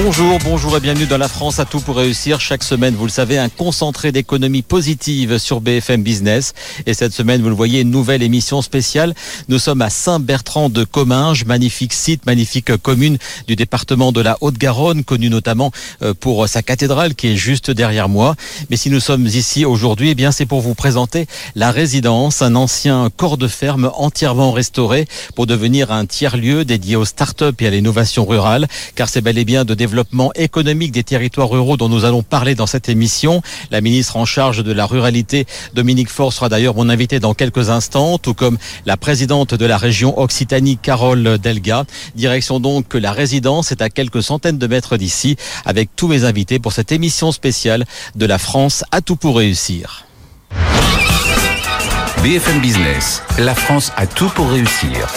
Bonjour, bonjour et bienvenue dans la France à tout pour réussir. Chaque semaine, vous le savez, un concentré d'économie positive sur BFM Business. Et cette semaine, vous le voyez, une nouvelle émission spéciale. Nous sommes à Saint-Bertrand de Comminges, magnifique site, magnifique commune du département de la Haute-Garonne, connue notamment euh, pour sa cathédrale qui est juste derrière moi. Mais si nous sommes ici aujourd'hui, eh bien, c'est pour vous présenter la résidence, un ancien corps de ferme entièrement restauré pour devenir un tiers-lieu dédié aux start-up et à l'innovation rurale, car c'est bel et bien de développement économique des territoires ruraux dont nous allons parler dans cette émission. La ministre en charge de la ruralité, Dominique Faure, sera d'ailleurs mon invité dans quelques instants, tout comme la présidente de la région Occitanie, Carole Delga. Direction donc que la résidence est à quelques centaines de mètres d'ici, avec tous mes invités pour cette émission spéciale de la France à tout pour réussir. BFM Business, la France a tout pour réussir.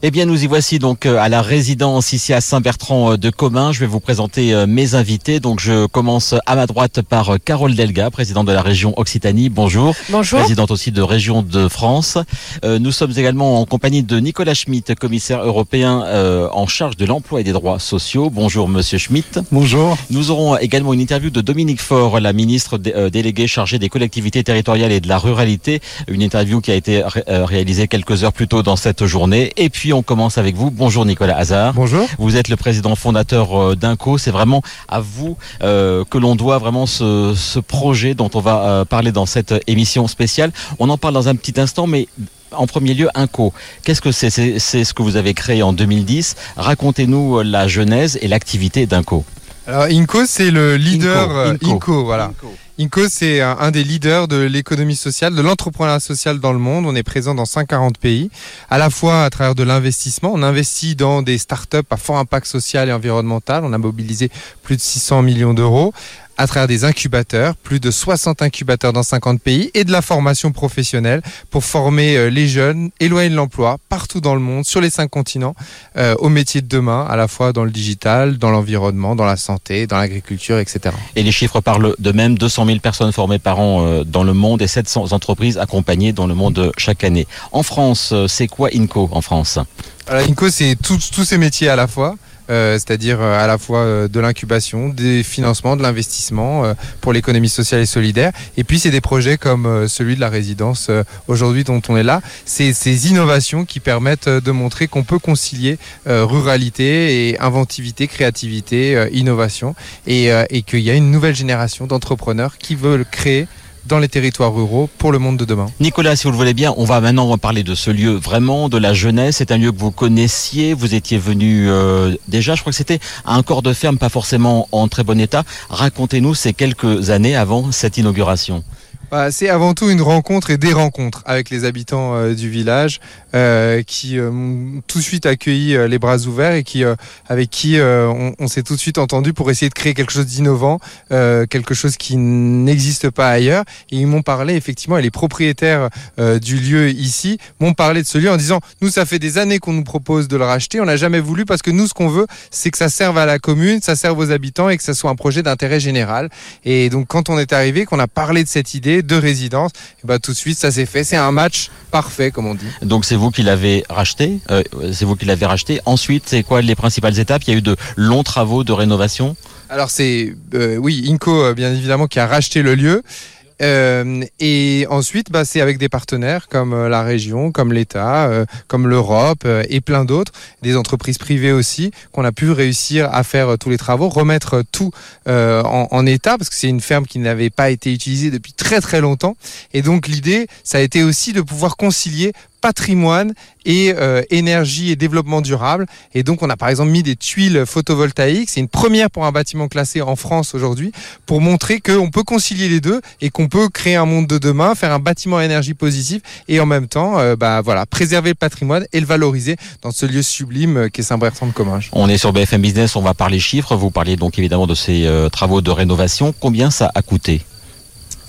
Eh bien, nous y voici donc euh, à la résidence ici à Saint-Bertrand euh, de Commun. Je vais vous présenter euh, mes invités. Donc, je commence à ma droite par Carole Delga, présidente de la région Occitanie. Bonjour. Bonjour. Présidente aussi de Région de France. Nous sommes également en compagnie de Nicolas Schmitt, commissaire européen en charge de l'emploi et des droits sociaux. Bonjour, monsieur Schmitt. Bonjour. Nous aurons également une interview de Dominique Faure, la ministre déléguée chargée des collectivités territoriales et de la ruralité. Une interview qui a été réalisée quelques heures plus tôt dans cette journée. Et puis, on commence avec vous. Bonjour Nicolas Hazard. Bonjour. Vous êtes le président fondateur euh, d'Inco. C'est vraiment à vous euh, que l'on doit vraiment ce, ce, projet dont on va euh, parler dans cette émission spéciale. On en parle dans un petit instant, mais en premier lieu, Inco. Qu'est-ce que c'est? C'est ce que vous avez créé en 2010. Racontez-nous la genèse et l'activité d'Inco. Alors Inco, c'est le leader Inco, Inco voilà. Inco. Inco, c'est un des leaders de l'économie sociale, de l'entrepreneuriat social dans le monde. On est présent dans 140 pays, à la fois à travers de l'investissement. On investit dans des startups à fort impact social et environnemental. On a mobilisé plus de 600 millions d'euros à travers des incubateurs, plus de 60 incubateurs dans 50 pays, et de la formation professionnelle pour former euh, les jeunes éloignés de l'emploi partout dans le monde, sur les cinq continents, euh, aux métiers de demain, à la fois dans le digital, dans l'environnement, dans la santé, dans l'agriculture, etc. Et les chiffres parlent de même, 200 000 personnes formées par an euh, dans le monde et 700 entreprises accompagnées dans le monde chaque année. En France, c'est quoi INCO en France? Alors, INCO, c'est tous ces métiers à la fois. Euh, c'est-à-dire euh, à la fois euh, de l'incubation, des financements, de l'investissement pour l'économie sociale et solidaire. Et puis c'est des projets comme celui de la résidence aujourd'hui dont on est là. C'est ces innovations qui permettent de montrer qu'on peut concilier ruralité et inventivité, créativité, innovation, et, et qu'il y a une nouvelle génération d'entrepreneurs qui veulent créer dans les territoires ruraux pour le monde de demain. Nicolas, si vous le voulez bien, on va maintenant parler de ce lieu vraiment, de la jeunesse. C'est un lieu que vous connaissiez, vous étiez venu euh, déjà, je crois que c'était un corps de ferme, pas forcément en très bon état. Racontez-nous ces quelques années avant cette inauguration. Bah, c'est avant tout une rencontre et des rencontres avec les habitants euh, du village euh, qui euh, m'ont tout de suite accueilli euh, les bras ouverts et qui, avec qui on, on s'est tout de suite entendu pour essayer de créer quelque chose d'innovant, quelque chose qui n'existe pas ailleurs. Et ils m'ont parlé effectivement, et les propriétaires du lieu ici m'ont parlé de ce lieu en disant nous ça fait des années qu'on nous propose de le racheter, on n'a jamais voulu parce que nous ce qu'on veut c'est que ça serve à la commune, ça serve aux habitants et que ça soit un projet d'intérêt général. Et donc quand on est arrivé, qu'on a parlé de cette idée de résidence, et bah, tout de suite ça s'est fait. C'est un match parfait, comme on dit. Donc c'est vous qui l'avez racheté. Euh, c'est vous qui l'avez racheté. Ensuite, c'est quoi les principales étapes? Il y a eu de longs travaux de rénovation. Alors c'est euh, oui Inco euh, bien évidemment qui a racheté le lieu. Euh, et ensuite, bah, c'est avec des partenaires comme euh, la région, comme l'État, euh, comme l'Europe et plein d'autres, des entreprises privées aussi, qu'on a pu réussir à faire tous les travaux, remettre tout en, en, état, parce que c'est une ferme qui n'avait pas été utilisée depuis très très longtemps. Et donc l'idée, ça a été aussi de pouvoir concilier patrimoine et euh, énergie et développement durable. Et donc, on a par exemple mis des tuiles photovoltaïques. C'est une première pour un bâtiment classé en France aujourd'hui pour montrer qu'on peut concilier les deux et qu'on peut créer un monde de demain, faire un bâtiment à énergie positive et en même temps, euh, bah voilà, préserver le patrimoine et le valoriser dans ce lieu sublime euh, qui est Saint-Bertrand de Comminges. On est sur BFM Business, on va parler chiffres. Vous parliez donc évidemment de ces travaux de rénovation. Combien ça a coûté?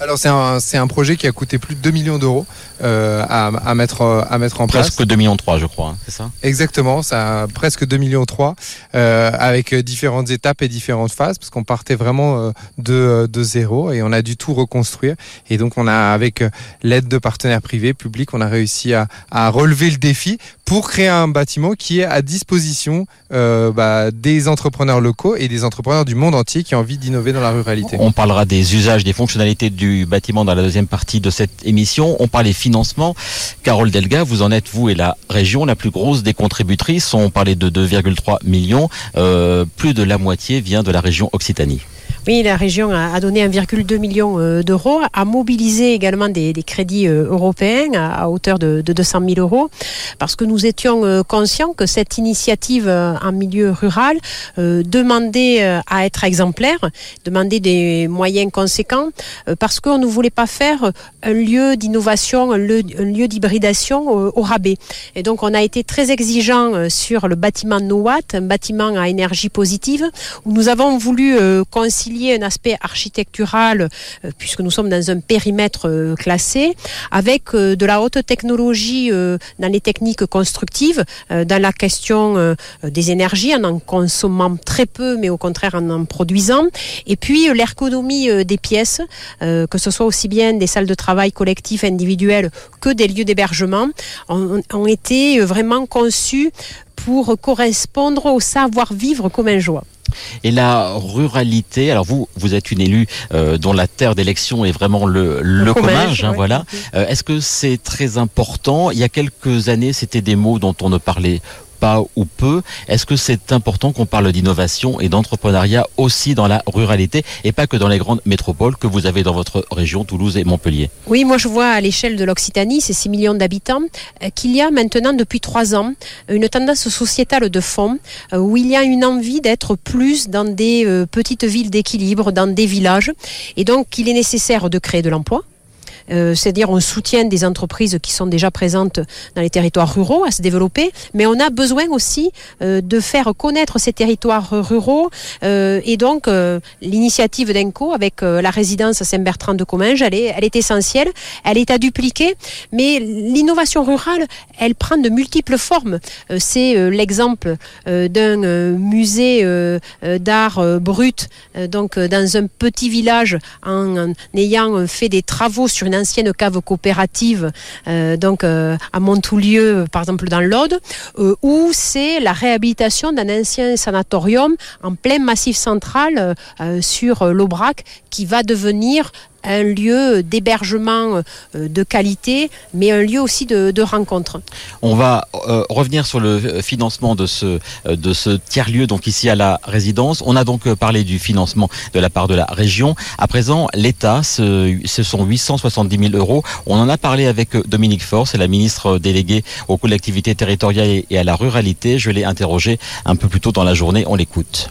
Alors c'est un, c'est un projet qui a coûté plus de 2 millions d'euros euh, à, à mettre, à mettre en place. Presque 2 millions 3 je crois, hein, c'est ça? Exactement, ça presque 2 millions 3 euh, avec différentes étapes et différentes phases parce qu'on partait vraiment euh, de, de zéro et on a dû tout reconstruire. Et donc on a avec l'aide de partenaires privés, publics, on a réussi à, à relever le défi pour créer un bâtiment qui est à disposition euh, bah, des entrepreneurs locaux et des entrepreneurs du monde entier qui ont envie d'innover dans la ruralité. On parlera des usages, des fonctionnalités du bâtiment dans la deuxième partie de cette émission. On parle des financements. Carole Delga, vous en êtes, vous et la région, la plus grosse des contributrices. On parlait de 2,3 millions. Euh, plus de la moitié vient de la région Occitanie. Oui, la région a donné 1,2 million euh, d'euros, a mobilisé également des, crédits euh, européens à, hauteur de, de 200 000 euros, parce que nous étions euh, conscients que cette initiative en milieu rural euh, demandait à être exemplaire, demandait des moyens conséquents, euh, parce qu'on ne voulait pas faire un lieu d'innovation, un lieu, d'hybridation au, rabais. Et donc on a été très exigeant sur le bâtiment NOWAT, un bâtiment à énergie positive, où nous avons voulu concilier un aspect architectural euh, puisque nous sommes dans un périmètre euh, classé avec euh, de la haute technologie dans les techniques constructives dans la question des énergies en en consommant très peu mais au contraire en en produisant. Et puis l'ergonomie des pièces que ce soit aussi bien des salles de travail collectifs individuels que des lieux d'hébergement ont, ont été vraiment conçus pour correspondre au savoir-vivre comme un joie. Et la ruralité, alors vous, vous êtes une élue euh, dont la terre d'élection est vraiment le, le, hein, ouais. voilà. Euh, Est-ce que c'est très important? Il y a quelques années, c'était des mots dont on ne parlait pas ou peu. Est-ce que c'est important qu'on parle d'innovation et d'entrepreneuriat aussi dans la ruralité et pas que dans les grandes métropoles que vous avez dans votre région, Toulouse et Montpellier? Oui, moi je vois à l'échelle de l'Occitanie, c'est 6 millions d'habitants, euh, qu'il y a maintenant depuis 3 ans une tendance sociétale de fond euh, où il y a une envie d'être plus dans des euh, petites villes d'équilibre, dans des villages. Et donc il est nécessaire de créer de l'emploi. Euh, c'est-à-dire on soutient des entreprises qui sont déjà présentes dans les territoires ruraux à se développer, mais on a besoin aussi euh, de faire connaître ces territoires ruraux euh, et donc l'initiative d'Enco avec la résidence Saint-Bertrand de Comminges, elle est, elle est essentielle, elle est à dupliquer, mais l'innovation rurale, elle prend de multiples formes. C'est l'exemple d'un musée d'art brut, donc dans un petit village en, en ayant fait des travaux sur une ancienne cave coopérative, euh, donc euh, à Montoulieu, par exemple dans l'Aude, euh, où c'est la réhabilitation d'un ancien sanatorium en plein massif central sur l'Aubrac qui va devenir un lieu d'hébergement euh, de qualité, mais un lieu aussi de, rencontre. On va euh, revenir sur le financement de ce, euh, tiers-lieu, donc ici à la résidence. On a donc euh, parlé du financement de la part de la région. À présent, l'État, ce, sont 870 000 euros. On en a parlé avec euh, Dominique c'est la ministre déléguée aux collectivités territoriales et à la ruralité. Je l'ai interrogé un peu plus tôt dans la journée. On l'écoute.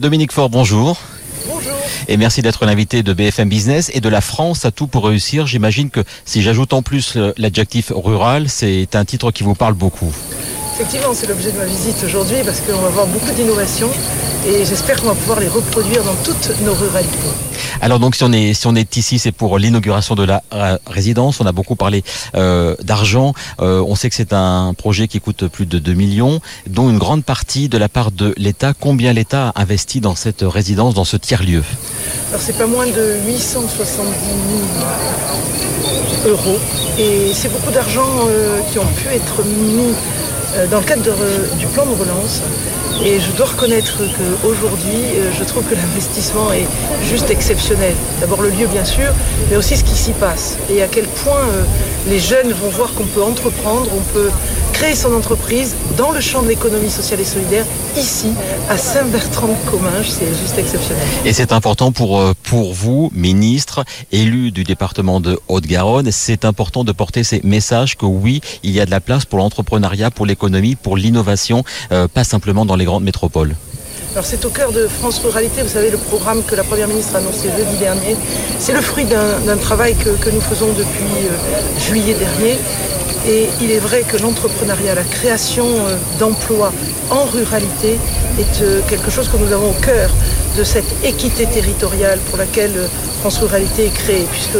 Dominique Faure, bonjour. Et merci d'être l'invité de BFM Business et de la France à tout pour réussir. J'imagine que si j'ajoute en plus l'adjectif rural, c'est un titre qui vous parle beaucoup. Effectivement, c'est l'objet de ma visite aujourd'hui parce qu'on va voir beaucoup d'innovations et j'espère qu'on va pouvoir les reproduire dans toutes nos ruralités. Alors donc si on est si on est ici, c'est pour l'inauguration de la euh, résidence. On a beaucoup parlé euh, d'argent. Euh, on sait que c'est un projet qui coûte plus de 2 millions, dont une grande partie de la part de l'État. Combien l'État a investi dans cette résidence, dans ce tiers-lieu? Alors c'est pas moins de 870 000 euros et c'est beaucoup d'argent euh, qui ont pu être mis dans le cadre du plan de relance. Et je dois reconnaître qu'aujourd'hui, euh, je trouve que l'investissement est juste exceptionnel. D'abord le lieu, bien sûr, mais aussi ce qui s'y passe. Et à quel point euh, les jeunes vont voir qu'on peut entreprendre, on peut créer son entreprise dans le champ de l'économie sociale et solidaire, ici, à Saint-Bertrand-de-Comminges. C'est juste exceptionnel. Et c'est important pour euh, pour vous, ministre, élu du département de Haute-Garonne. C'est important de porter ces messages que oui, il y a de la place pour l'entrepreneuriat, pour l'économie, pour l'innovation, euh, pas simplement dans les grandes métropoles. Alors c'est au cœur de France Ruralité, vous savez, le programme que la Première ministre a annoncé jeudi dernier. C'est le fruit d'un d'un travail que, que nous faisons depuis euh, juillet dernier. Et il est vrai que l'entrepreneuriat, la création euh, d'emplois en ruralité est euh, quelque chose que nous avons au cœur de cette équité territoriale pour laquelle euh, France Ruralité est créée, puisque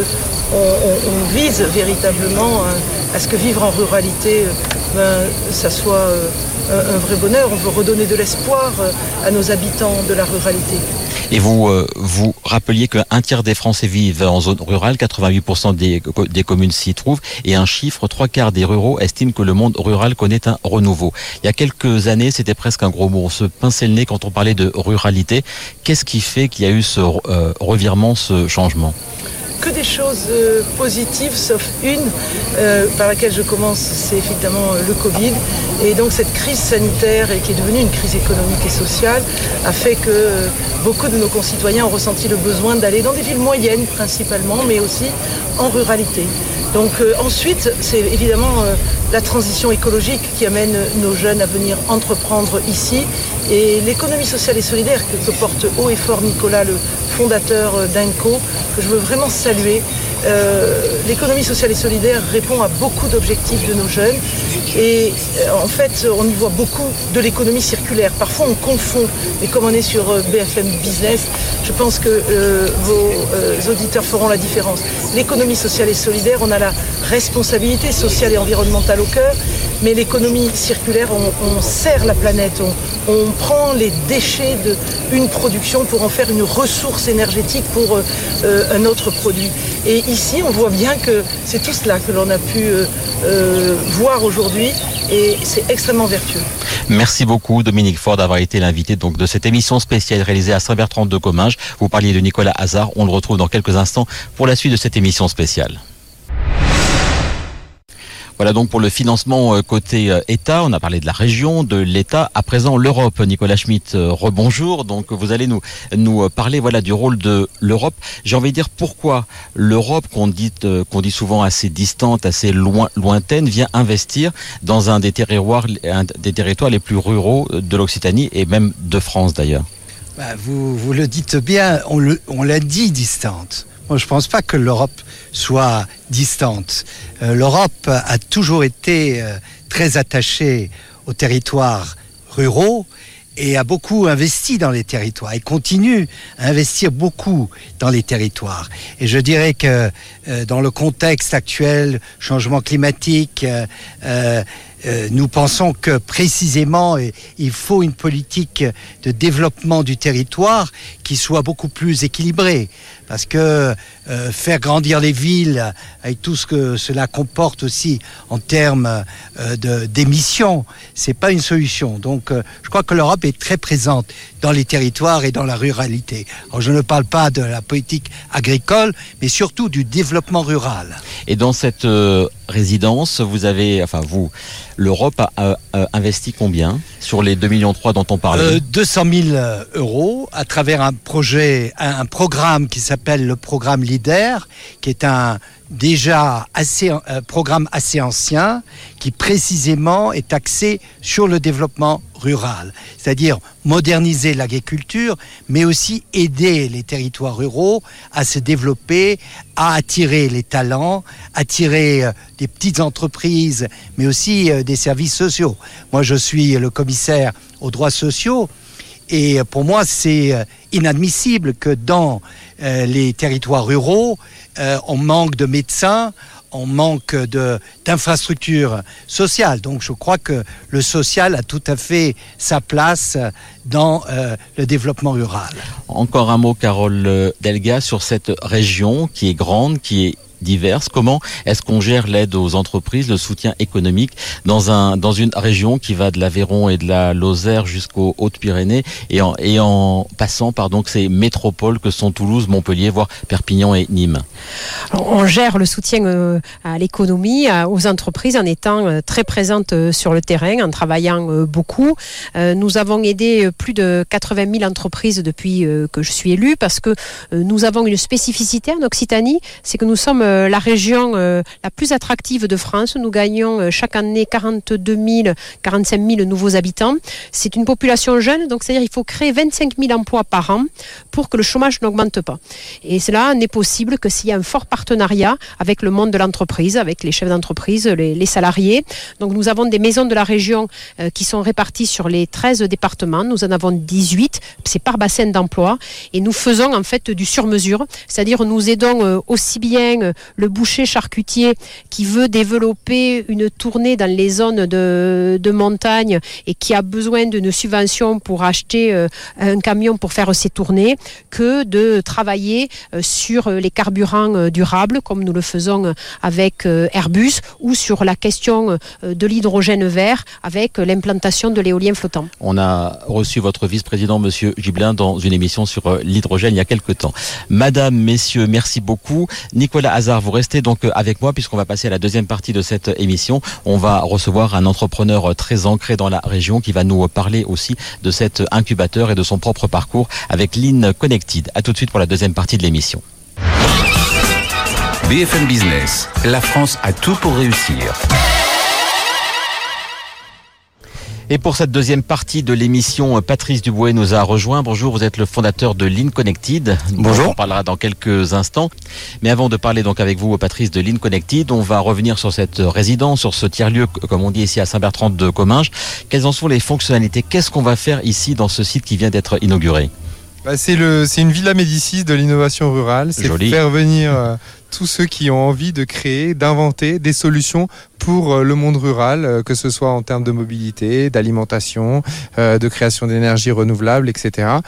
on, on- on vise véritablement euh, à ce que vivre en ruralité, euh, ben, ça soit euh, un, vrai bonheur? On veut redonner de l'espoir euh, à nos habitants de la ruralité. Et vous, vous rappeliez qu'un tiers des Français vivent en zone rurale, 88% des, co- des communes s'y trouvent, et un chiffre, trois quarts des ruraux estiment que le monde rural connaît un renouveau. Il y a quelques années, c'était presque un gros mot. On se pinçait le nez quand on parlait de ruralité. Qu'est-ce qui fait qu'il y a eu ce revirement, ce changement? Que des choses euh, positives, sauf une euh, par laquelle je commence, c'est évidemment euh, le Covid. Et donc cette crise sanitaire, et qui est devenue une crise économique et sociale, a fait que beaucoup de nos concitoyens ont ressenti le besoin d'aller dans des villes moyennes principalement, mais aussi en ruralité. Donc ensuite, c'est évidemment la transition écologique qui amène nos jeunes à venir entreprendre ici. Et l'économie sociale et solidaire que, que porte haut et fort Nicolas, le fondateur d'INCO, que je veux vraiment saluer. Euh, l'économie sociale et solidaire répond à beaucoup d'objectifs de nos jeunes. Et euh, en fait, on y voit beaucoup de l'économie circulaire. Parfois, on confond. Et comme on est sur euh, BFM Business, je pense que vos auditeurs feront la différence. L'économie sociale et solidaire, on a la responsabilité sociale et environnementale au cœur. Mais l'économie circulaire, on, sert la planète, on, prend les déchets d'une production pour en faire une ressource énergétique pour euh, euh, un autre produit. Et ici, on voit bien que c'est tout cela que l'on a pu euh, voir aujourd'hui et c'est extrêmement vertueux. Merci beaucoup Dominique Ford d'avoir été l'invité de cette émission spéciale réalisée à Saint-Bertrand de Comminges. Vous parliez de Nicolas Hazard, on le retrouve dans quelques instants pour la suite de cette émission spéciale. Voilà donc pour le financement euh, côté euh, État. On a parlé de la région, de l'État. À présent, l'Europe. Nicolas Schmitt, euh, rebonjour. Donc vous allez nous nous parler voilà du rôle de l'Europe. J'ai envie de dire pourquoi l'Europe qu'on dit qu'on dit souvent assez distante, assez loin, lointaine, vient investir dans un des des territoires les plus ruraux de l'Occitanie et même de France d'ailleurs. Bah, vous, vous le dites bien, on le- on l'a dit distante. Je ne pense pas que l'Europe soit distante. Euh, L'Europe a toujours été euh, très attachée aux territoires ruraux et a beaucoup investi dans les territoires et continue à investir beaucoup dans les territoires. Et je dirais que euh, dans le contexte actuel, changement climatique, nous pensons que précisément il faut une politique de développement du territoire qui soit beaucoup plus équilibrée. Parce que euh, faire grandir les villes avec tout ce que cela comporte aussi en termes euh, d'émissions, c'est pas une solution. Donc euh, je crois que l'Europe est très présente dans les territoires et dans la ruralité. Alors je ne parle pas de la politique agricole, mais surtout du développement rural. Et dans cette euh, résidence, vous avez, enfin vous, l'Europe a, a- a investi combien sur les 2,3 millions dont on parlait? Euh, 200 000 euros à travers un projet, un, un programme qui s'appelle le programme LIDER, qui est un déjà assez un programme assez ancien, qui précisément est axé sur le développement rural, c'est-à-dire moderniser l'agriculture, mais aussi aider les territoires ruraux à se développer, à attirer les talents, attirer euh, des petites entreprises, mais aussi euh, des services sociaux. Moi, je suis le commissaire aux droits sociaux. Et euh, pour moi, c'est euh, inadmissible que dans euh, les territoires ruraux, on manque de médecins, on manque d'infrastructures sociales. Donc je crois que le social a tout à fait sa place dans le développement rural. Encore un mot, Carole Delga, sur cette région qui est grande, qui est diverse. Comment est-ce qu'on gère l'aide aux entreprises, le soutien économique dans un dans une région qui va de l'Aveyron et de la Lozère jusqu'aux Hautes-Pyrénées et en et en passant par donc ces métropoles que sont Toulouse, Montpellier, voire Perpignan et Nîmes? On gère le soutien euh, à l'économie, aux entreprises en étant euh, très présente euh, sur le terrain, en travaillant beaucoup. Nous avons aidé plus de 80 000 entreprises depuis que je suis élue parce que nous avons une spécificité en Occitanie, c'est que nous sommes euh, la région la plus attractive de France. Nous gagnons chaque année 42 000, 45 000 nouveaux habitants. C'est une population jeune, donc c'est-à-dire il faut créer 25 000 emplois par an pour que le chômage n'augmente pas. Et cela n'est possible que s'il y a un fort partenariat avec le monde de l'entreprise, avec les chefs d'entreprise, les, salariés. Donc nous avons des maisons de la région qui sont réparties sur les 13 départements. Nous en avons 18, c'est par bassin d'emploi. Et nous faisons en fait du sur-mesure, c'est-à-dire nous aidons euh, aussi bien euh, le boucher charcutier qui veut développer une tournée dans les zones de, montagne et qui a besoin d'une subvention pour acheter euh, un camion pour faire ses tournées, que de travailler sur les carburants durables, comme nous le faisons avec Airbus, ou sur la question de l'hydrogène vert avec l'implantation de l'éolien flottant. On a reçu votre vice-président, Monsieur Gibelin, dans une émission sur euh, l'hydrogène il y a quelques temps. Madame, messieurs, merci beaucoup. Nicolas Vous restez donc euh, avec moi puisqu'on va passer à la deuxième partie de cette émission. On va recevoir un entrepreneur euh, très ancré dans la région qui va nous parler aussi de cet incubateur et de son propre parcours avec Lean Connected. À tout de suite pour la deuxième partie de l'émission. BFM Business, la France a tout pour réussir. Et pour cette deuxième partie de l'émission, Patrice Dubois nous a rejoint. Bonjour, vous êtes le fondateur de Lean Connected. Bonjour. On parlera dans quelques instants. Mais avant de parler donc avec vous, Patrice, de Lean Connected, on va revenir sur cette résidence, sur ce tiers-lieu, comme on dit ici à Saint-Bertrand de Comminges. Quelles en sont les fonctionnalités? Qu'est-ce qu'on va faire ici dans ce site qui vient d'être inauguré? Bah, c'est une Villa Médicis de l'innovation rurale. C'est faire venir euh, tous ceux qui ont envie de créer, d'inventer des solutions pour euh, le monde rural, euh, que ce soit en termes de mobilité, d'alimentation, de création d'énergie renouvelable, etc.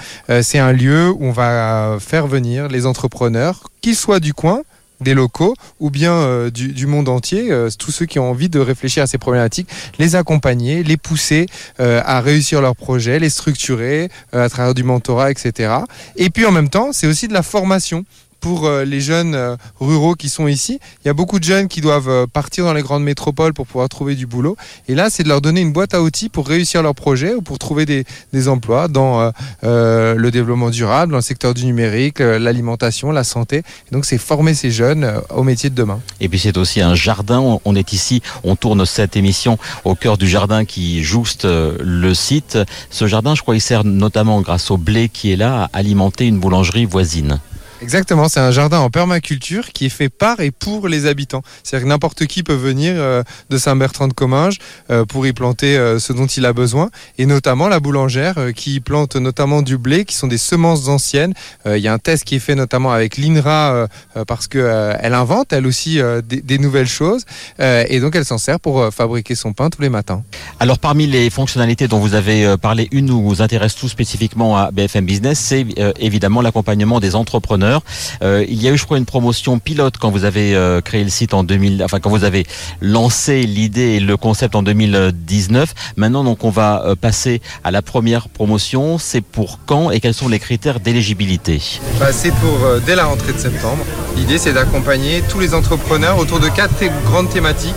C'est un lieu où on va faire venir les entrepreneurs, qu'ils soient du coin, des locaux ou bien euh, du, monde entier, euh, tous ceux qui ont envie de réfléchir à ces problématiques, les accompagner, les pousser euh, à réussir leurs projets, les structurer à travers du mentorat, etc. Et puis en même temps, c'est aussi de la formation pour euh, les jeunes euh, ruraux qui sont ici. Il y a beaucoup de jeunes qui doivent euh, partir dans les grandes métropoles pour pouvoir trouver du boulot. Et là, c'est de leur donner une boîte à outils pour réussir leur projet ou pour trouver des, emplois dans le développement durable, dans le secteur du numérique, l'alimentation, la santé. donc, c'est former ces jeunes au métier de demain. Et puis, c'est aussi un jardin. On est ici, on tourne cette émission au cœur du jardin qui jouste le site. Ce jardin, je crois, il sert notamment grâce au blé qui est là à alimenter une boulangerie voisine. Exactement, c'est un jardin en permaculture qui est fait par et pour les habitants. C'est-à-dire que n'importe qui peut venir euh, de Saint-Bertrand de Comminges euh, pour y planter euh, ce dont il a besoin, et notamment la boulangère qui plante notamment du blé, qui sont des semences anciennes. Il y a un test qui est fait notamment avec l'INRA parce qu'elle invente elle aussi des, nouvelles choses, et donc elle s'en sert pour fabriquer son pain tous les matins. Alors parmi les fonctionnalités dont vous avez parlé, une nous intéresse tout spécifiquement à BFM Business, c'est évidemment l'accompagnement des entrepreneurs euh, il y a eu, je crois, une promotion pilote quand vous avez euh, créé le site en 2000, enfin quand vous avez lancé l'idée et le concept en 2019. Maintenant, donc, on va euh, passer à la première promotion. C'est pour quand et quels sont les critères d'éligibilité? Bah, C'est pour dès la rentrée de septembre. L'idée, c'est d'accompagner tous les entrepreneurs autour de quatre grandes thématiques.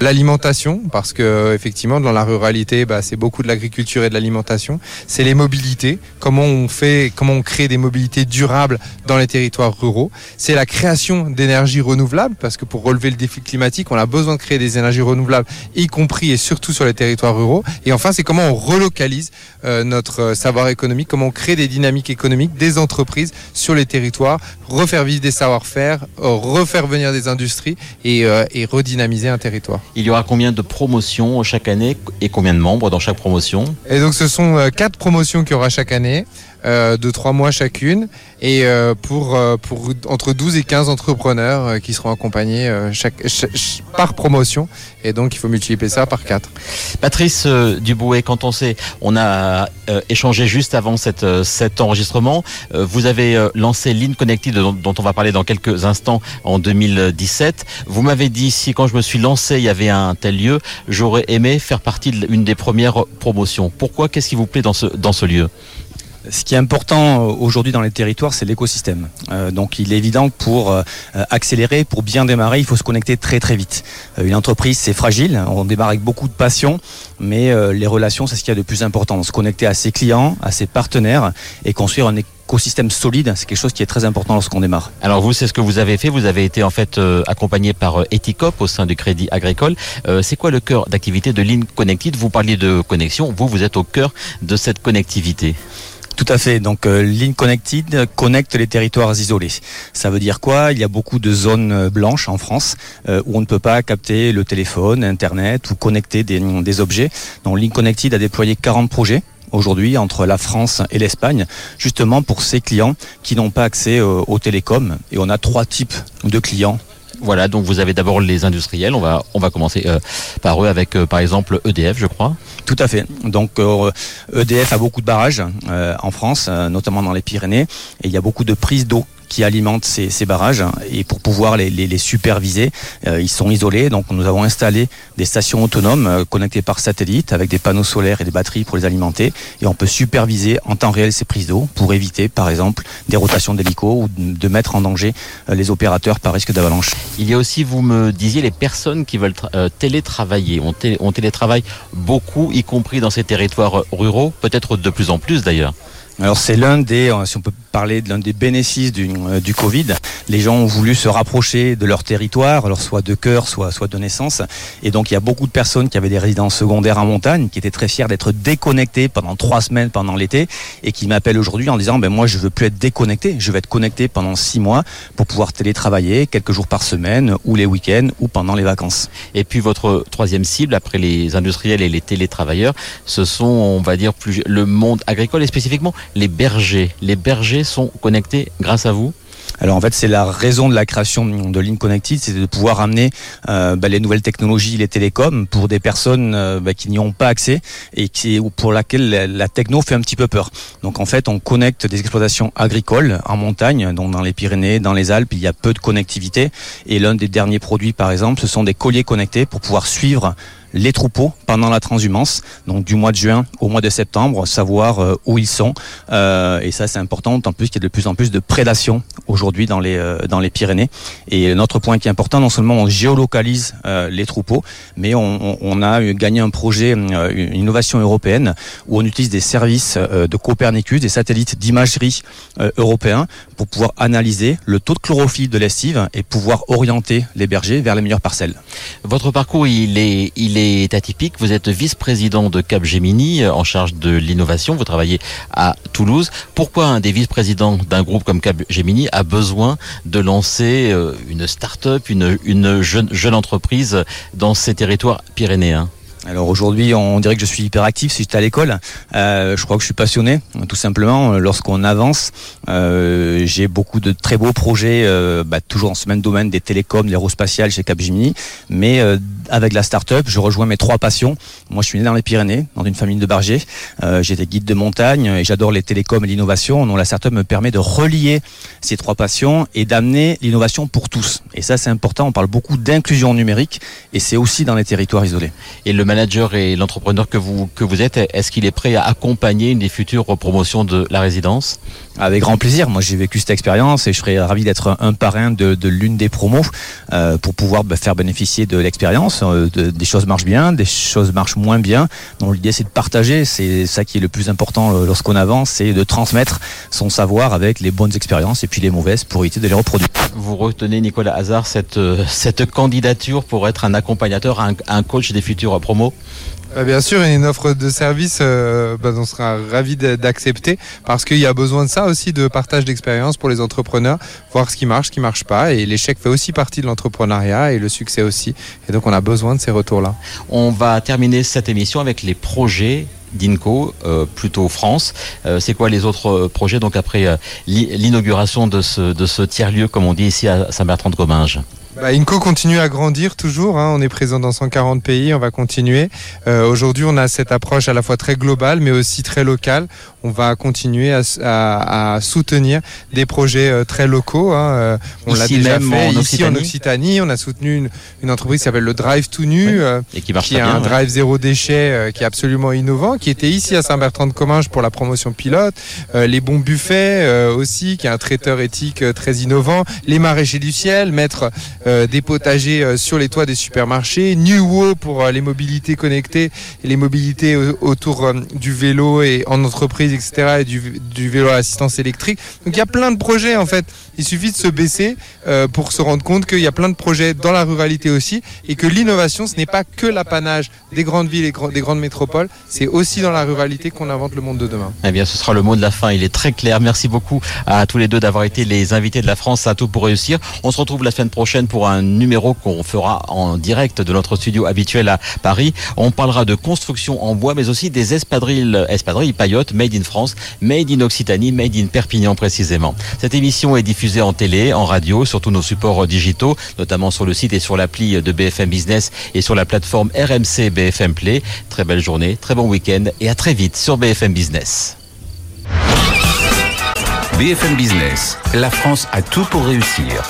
L'alimentation, parce que effectivement dans la ruralité, bah, c'est beaucoup de l'agriculture et de l'alimentation. C'est les mobilités, comment on fait, comment on crée des mobilités durables dans les territoires ruraux. C'est la création d'énergies renouvelables, parce que pour relever le défi climatique, on a besoin de créer des énergies renouvelables, y compris et surtout sur les territoires ruraux. Et enfin, c'est comment on relocalise euh, notre euh, savoir économique, comment on crée des dynamiques économiques, des entreprises sur les territoires, refaire vivre des savoir-faire, euh, refaire venir des industries et, et redynamiser un territoire. Il y aura combien de promotions chaque année et combien de membres dans chaque promotion? Et donc ce sont quatre promotions qu'il y aura chaque année. Euh, de trois mois chacune et euh, pour, euh, pour entre 12 et 15 entrepreneurs qui seront accompagnés chaque, par promotion et donc il faut multiplier ça par 4. Patrice Dubouet, quand on sait, on a échangé juste avant cette, cet enregistrement, vous avez lancé Lean Connected dont, dont, on va parler dans quelques instants en 2017. Vous m'avez dit si quand je me suis lancé il y avait un tel lieu, j'aurais aimé faire partie d'une des premières promotions. Pourquoi? Qu'est-ce qui vous plaît dans ce, dans ce lieu? Ce qui est important euh, aujourd'hui dans les territoires, c'est l'écosystème. Euh, donc il est évident que pour euh, accélérer, pour bien démarrer, il faut se connecter très très vite. une entreprise, c'est fragile, on démarre avec beaucoup de passion, mais les relations, c'est ce qu'il y a de plus important. Se connecter à ses clients, à ses partenaires et construire un écosystème solide, c'est quelque chose qui est très important lorsqu'on démarre. Alors vous, c'est ce que vous avez fait. Vous avez été en fait euh, accompagné par euh, Eticop au sein du Crédit Agricole. Euh, c'est quoi le cœur d'activité de Lean Connected? Vous parliez de connexion. Vous, vous êtes au cœur de cette connectivité. Tout à fait. Donc, euh, Connected connecte les territoires isolés. Ça veut dire quoi? Il y a beaucoup de zones euh, blanches en France euh, où on ne peut pas capter le téléphone, Internet ou connecter des, objets. Donc, Lean Connected a déployé 40 projets aujourd'hui entre la France et l'Espagne, justement pour ces clients qui n'ont pas accès aux, aux télécoms. Et on a trois types de clients Voilà, donc vous avez d'abord les industriels. On va, commencer euh, par eux avec, euh, par exemple, EDF, je crois. Tout à fait. Donc euh, EDF a beaucoup de barrages en France, notamment dans les Pyrénées, et il y a beaucoup de prises d'eau qui alimentent ces, barrages et pour pouvoir les, superviser, euh, ils sont isolés. Donc nous avons installé des stations autonomes euh, connectées par satellite avec des panneaux solaires et des batteries pour les alimenter et on peut superviser en temps réel ces prises d'eau pour éviter par exemple des rotations d'hélicos ou de mettre en danger euh, les opérateurs par risque d'avalanche. Il y a aussi, vous me disiez, les personnes qui veulent tra- télétravailler. On, télé- on télétravaille beaucoup, y compris dans ces territoires ruraux, peut-être de plus en plus d'ailleurs. Alors c'est l'un des, euh, si on peut parler de l'un des bénéfices du, euh, du Covid. Les gens ont voulu se rapprocher de leur territoire, alors soit de cœur, soit, soit de naissance. Et donc il y a beaucoup de personnes qui avaient des résidences secondaires en montagne, qui étaient très fiers d'être déconnectés pendant trois semaines pendant l'été, et qui m'appellent aujourd'hui en disant, ben moi je veux plus être déconnecté, je veux être connecté pendant six mois pour pouvoir télétravailler quelques jours par semaine, ou les week-ends, ou pendant les vacances. Et puis votre troisième cible, après les industriels et les télétravailleurs, ce sont, on va dire, plus le monde agricole et spécifiquement les bergers. Les bergers sont connectés grâce à vous Alors en fait, c'est la raison de la création de Link Connected, c'est de pouvoir amener euh, bah, les nouvelles technologies, les télécoms, pour des personnes euh, bah, qui n'y ont pas accès et qui, ou pour laquelle la, la techno fait un petit peu peur. Donc en fait, on connecte des exploitations agricoles en montagne, donc dans les Pyrénées, dans les Alpes, il y a peu de connectivité. Et l'un des derniers produits, par exemple, ce sont des colliers connectés pour pouvoir suivre les troupeaux pendant la transhumance, donc du mois de juin au mois de septembre, savoir euh, où ils sont. Euh, et ça, c'est important, en plus qu'il y a de plus en plus de prédation aujourd'hui dans les euh, dans les Pyrénées. Et notre point qui est important, non seulement on géolocalise euh, les troupeaux, mais on, on, a gagné un projet, une innovation européenne, où on utilise des services de Copernicus, des satellites d'imagerie européens, pour pouvoir analyser le taux de chlorophylle de l'estive et pouvoir orienter les bergers vers les meilleures parcelles. Votre parcours, il est, atypique. Vous êtes vice-président de Capgemini euh, en charge de l'innovation. Vous travaillez à Toulouse. Pourquoi un des vice-présidents d'un groupe comme Capgemini a besoin de lancer euh, une start-up, une, une jeune, jeune entreprise dans ces territoires pyrénéens? Alors aujourd'hui, on dirait que je suis hyperactif si j'étais à l'école. Euh, je crois que je suis passionné, tout simplement. Lorsqu'on avance, euh, j'ai beaucoup de très beaux projets, euh, bah, toujours dans ce même domaine des télécoms, de l'aérospatial chez Capgemini. Mais euh, avec la start-up, je rejoins mes trois passions. Moi, je suis né dans les Pyrénées, dans une famille de bergers. Euh, J'étais guide de montagne et j'adore les télécoms et l'innovation. Donc la start-up me permet de relier ces trois passions et d'amener l'innovation pour tous. Et ça, c'est important. On parle beaucoup d'inclusion numérique et c'est aussi dans les territoires isolés. Manager et l'entrepreneur que vous, que vous êtes, est-ce qu'il est prêt à accompagner une des futures promotions de la résidence? Avec grand plaisir. Moi, j'ai vécu cette expérience et je serais ravi d'être un parrain de, de l'une des promos euh, pour pouvoir bah, faire bénéficier de l'expérience. Euh, de- des choses marchent bien, des choses marchent moins bien. Donc, l'idée, c'est de partager. C'est ça qui est le plus important euh, lorsqu'on avance, c'est de transmettre son savoir avec les bonnes expériences et puis les mauvaises pour éviter de les reproduire. Vous retenez, Nicolas Hazard, cette, cette candidature pour être un accompagnateur, un, un coach des futurs promos? Euh, Bien sûr, une offre de service, euh, bah, on sera ravi d'a- d'accepter parce qu'il y a besoin de ça aussi, de partage d'expérience pour les entrepreneurs, voir ce qui marche, ce qui marche pas. Et l'échec fait aussi partie de l'entrepreneuriat et le succès aussi. Et donc, on a besoin de ces retours-là. On va terminer cette émission avec les projets d'INCO, euh, plutôt France. Euh, c'est quoi les autres projets? Donc après l'i- l'inauguration de ce, de ce tiers-lieu, comme on dit ici à Saint-Bertrand-de-Comminges Bah, Inco continue à grandir toujours. hein. On est présent dans 140 pays. On va continuer. Euh, Aujourd'hui, on a cette approche à la fois très globale, mais aussi très locale. On va continuer à, à- à soutenir des projets euh, très locaux. hein. Euh, On l'a déjà même fait en ici en Occitanie. On a soutenu une, une entreprise qui s'appelle le Drive Tout Nu. Oui. euh, et qui marche qui bien. un ouais. drive zéro déchet euh, qui est absolument innovant, qui était ici à Saint-Bertrand-de-Comminges pour la promotion pilote, Euh, les bons buffets euh, aussi, qui est un traiteur éthique très innovant, les maraîchers du ciel, mettre euh, des potagers euh, sur les toits des supermarchés, Nuwo pour euh, les mobilités connectées les mobilités au- autour euh, du vélo et en entreprise, etc. et du, du vélo à assistance électrique. Donc il y a plein de projets en fait. Il suffit de se baisser euh, pour se rendre compte qu'il y a plein de projets dans la ruralité aussi et que l'innovation, ce n'est pas que l'apanage des grandes villes et des grandes métropoles, c'est aussi dans la ruralité qu'on invente le monde de demain. Eh bien, ce sera le mot de la fin. Il est très clair. Merci beaucoup à tous les deux d'avoir été les invités de la France à tout pour réussir. On se retrouve la semaine prochaine un numéro qu'on fera en direct de notre studio habituel à Paris. On parlera de construction en bois, mais aussi des espadrilles, espadrilles paillotes made in France, made in Occitanie, made in Perpignan précisément. Cette émission est diffusée en télé, en radio, sur tous nos supports digitaux, notamment sur le site et sur l'appli de BFM Business et sur la plateforme RMC BFM Play. Très belle journée, très bon week-end et à très vite sur BFM Business. BFM Business, la France a tout pour réussir.